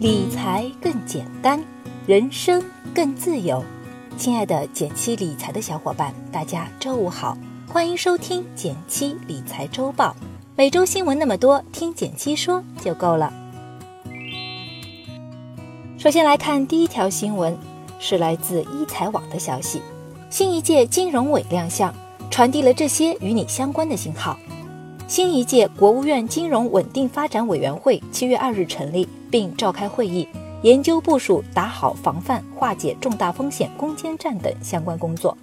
理财更简单，人生更自由。亲爱的减七理财的小伙伴，大家周五好，欢迎收听减七理财周报。每周新闻那么多，听减七说就够了。首先来看第一条新闻，是来自一财网的消息：新一届金融委亮相，传递了这些与你相关的信号。新一届国务院金融稳定发展委员会七月二日成立，并召开会议，研究部署打好防范、化解重大风险攻坚战等相关工作。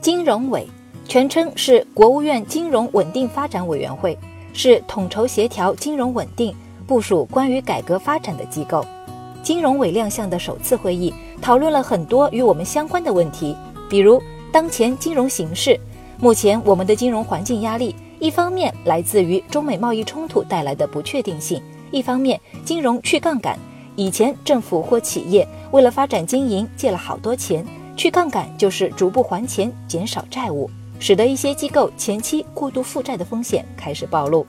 金融委全称是国务院金融稳定发展委员会，是统筹协调金融稳定、部署关于改革发展的机构。金融委亮相的首次会议，讨论了很多与我们相关的问题，比如当前金融形势。目前我们的金融环境压力，一方面来自于中美贸易冲突带来的不确定性，一方面金融去杠杆。以前政府或企业为了发展经营借了好多钱，去杠杆就是逐步还钱，减少债务，使得一些机构前期过度负债的风险开始暴露。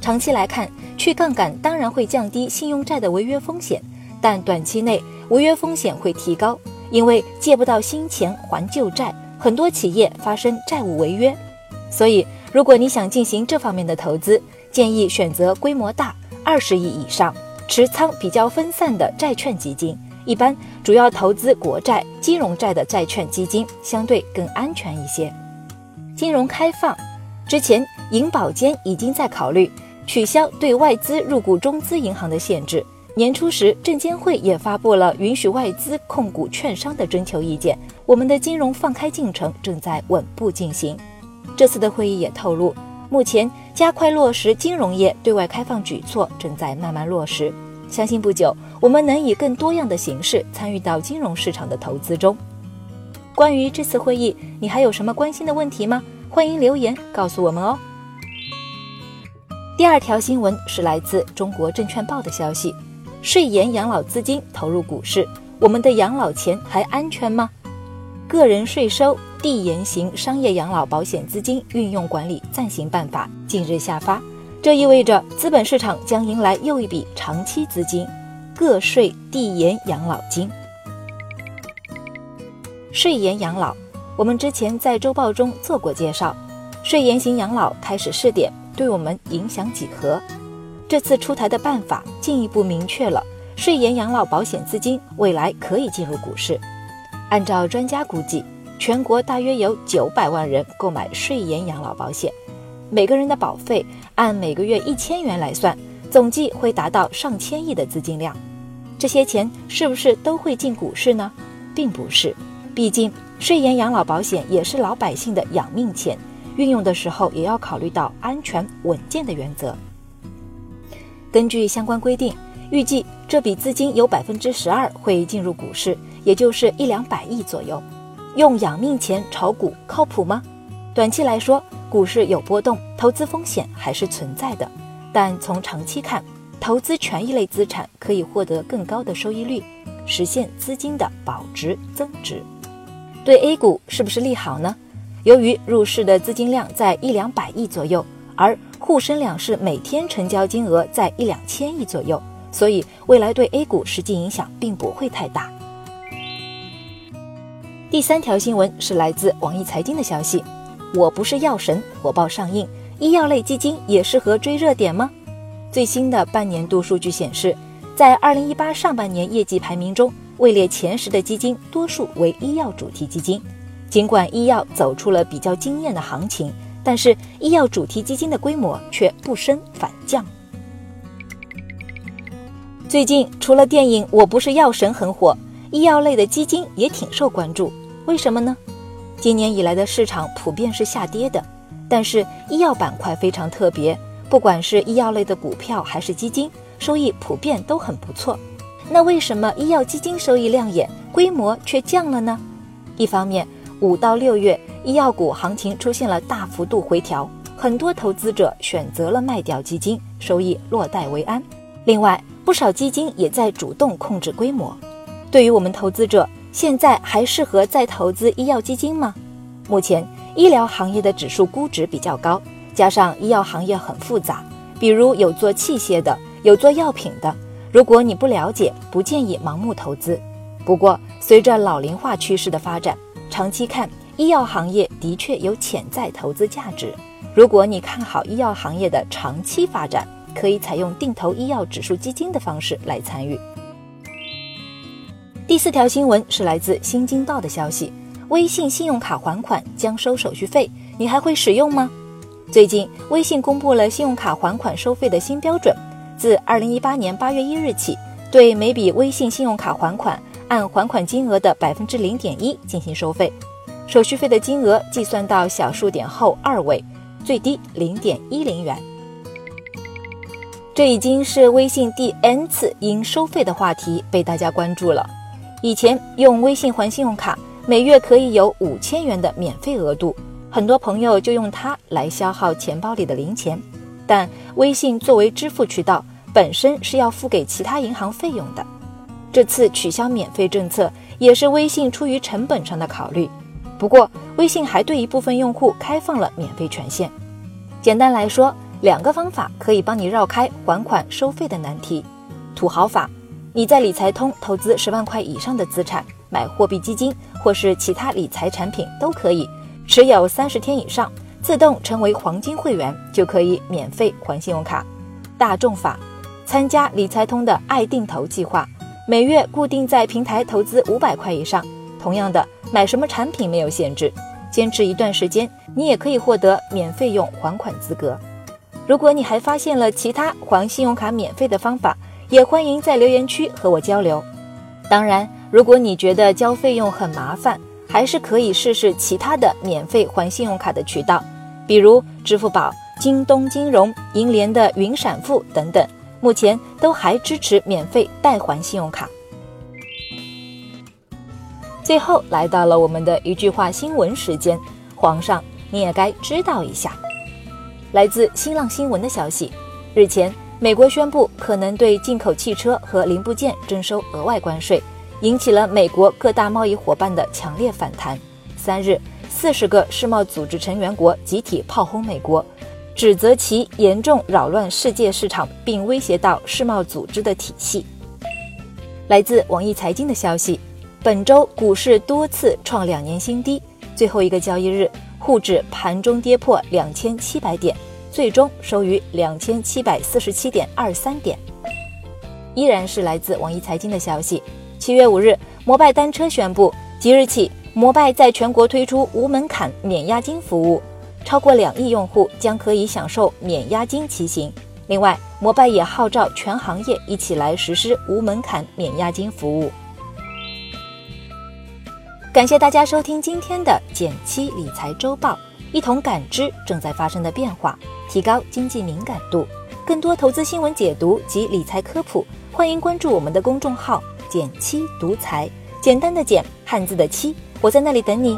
长期来看，去杠杆当然会降低信用债的违约风险，但短期内违约风险会提高，因为借不到新钱还旧债。很多企业发生债务违约，所以如果你想进行这方面的投资，建议选择规模大、二十亿以上、持仓比较分散的债券基金。一般主要投资国债、金融债的债券基金相对更安全一些。金融开放之前，银保监已经在考虑取消对外资入股中资银行的限制。年初时，证监会也发布了允许外资控股券商的征求意见。我们的金融放开进程正在稳步进行。这次的会议也透露，目前加快落实金融业对外开放举措正在慢慢落实。相信不久，我们能以更多样的形式参与到金融市场的投资中。关于这次会议，你还有什么关心的问题吗？欢迎留言告诉我们哦。第二条新闻是来自中国证券报的消息。税延养老资金投入股市，我们的养老钱还安全吗？个人税收递延型商业养老保险资金运用管理暂行办法近日下发，这意味着资本市场将迎来又一笔长期资金——个税递延养老金。税延养老，我们之前在周报中做过介绍，税延型养老开始试点，对我们影响几何？这次出台的办法进一步明确了税延养老保险资金未来可以进入股市。按照专家估计，全国大约有九百万人购买税延养老保险，每个人的保费按每个月一千元来算，总计会达到上千亿的资金量。这些钱是不是都会进股市呢？并不是，毕竟税延养老保险也是老百姓的养命钱，运用的时候也要考虑到安全稳健的原则。根据相关规定，预计这笔资金有百分之十二会进入股市，也就是一两百亿左右。用养命钱炒股靠谱吗？短期来说，股市有波动，投资风险还是存在的。但从长期看，投资权益类资产可以获得更高的收益率，实现资金的保值增值。对 A 股是不是利好呢？由于入市的资金量在一两百亿左右，而沪深两市每天成交金额在一两千亿左右，所以未来对 A 股实际影响并不会太大。第三条新闻是来自网易财经的消息：我不是药神火爆上映，医药类基金也适合追热点吗？最新的半年度数据显示，在二零一八上半年业绩排名中，位列前十的基金多数为医药主题基金。尽管医药走出了比较惊艳的行情。但是医药主题基金的规模却不升反降。最近除了电影《我不是药神》很火，医药类的基金也挺受关注。为什么呢？今年以来的市场普遍是下跌的，但是医药板块非常特别，不管是医药类的股票还是基金，收益普遍都很不错。那为什么医药基金收益亮眼，规模却降了呢？一方面，五到六月。医药股行情出现了大幅度回调，很多投资者选择了卖掉基金，收益落袋为安。另外，不少基金也在主动控制规模。对于我们投资者，现在还适合再投资医药基金吗？目前医疗行业的指数估值比较高，加上医药行业很复杂，比如有做器械的，有做药品的。如果你不了解，不建议盲目投资。不过，随着老龄化趋势的发展，长期看，医药行业的确有潜在投资价值。如果你看好医药行业的长期发展，可以采用定投医药指数基金的方式来参与。第四条新闻是来自《新京报》的消息：微信信用卡还款将收手续费，你还会使用吗？最近，微信公布了信用卡还款收费的新标准。自二零一八年八月一日起，对每笔微信信用卡还款，按还款金额的百分之零点一进行收费，手续费的金额计算到小数点后二位，最低零点一零元。这已经是微信第 N 次因收费的话题被大家关注了。以前用微信还信用卡，每月可以有五千元的免费额度，很多朋友就用它来消耗钱包里的零钱。但微信作为支付渠道，本身是要付给其他银行费用的。这次取消免费政策，也是微信出于成本上的考虑。不过，微信还对一部分用户开放了免费权限。简单来说，两个方法可以帮你绕开还款收费的难题。土豪法，你在理财通投资十万块以上的资产，买货币基金或是其他理财产品都可以，持有三十天以上。自动成为黄金会员就可以免费还信用卡。大众法，参加理财通的爱定投计划，每月固定在平台投资五百块以上。同样的，买什么产品没有限制，坚持一段时间，你也可以获得免费用还款资格。如果你还发现了其他还信用卡免费的方法，也欢迎在留言区和我交流。当然，如果你觉得交费用很麻烦，还是可以试试其他的免费还信用卡的渠道，比如支付宝、京东金融、银联的云闪付等等，目前都还支持免费代还信用卡。最后来到了我们的一句话新闻时间，皇上你也该知道一下。来自新浪新闻的消息，日前美国宣布可能对进口汽车和零部件征收额外关税。引起了美国各大贸易伙伴的强烈反弹。三日，四十个世贸组织成员国集体炮轰美国，指责其严重扰乱世界市场，并威胁到世贸组织的体系。来自网易财经的消息，本周股市多次创两年新低，最后一个交易日，沪指盘中跌破两千七百点，最终收于两千七百四十七点二三点。依然是来自网易财经的消息。七月五日，摩拜单车宣布，即日起，摩拜在全国推出无门槛免押金服务，超过两亿用户将可以享受免押金骑行。另外，摩拜也号召全行业一起来实施无门槛免押金服务。感谢大家收听今天的减七理财周报，一同感知正在发生的变化，提高经济敏感度。更多投资新闻解读及理财科普，欢迎关注我们的公众号。减七独裁，简单的减，汉字的七，我在那里等你。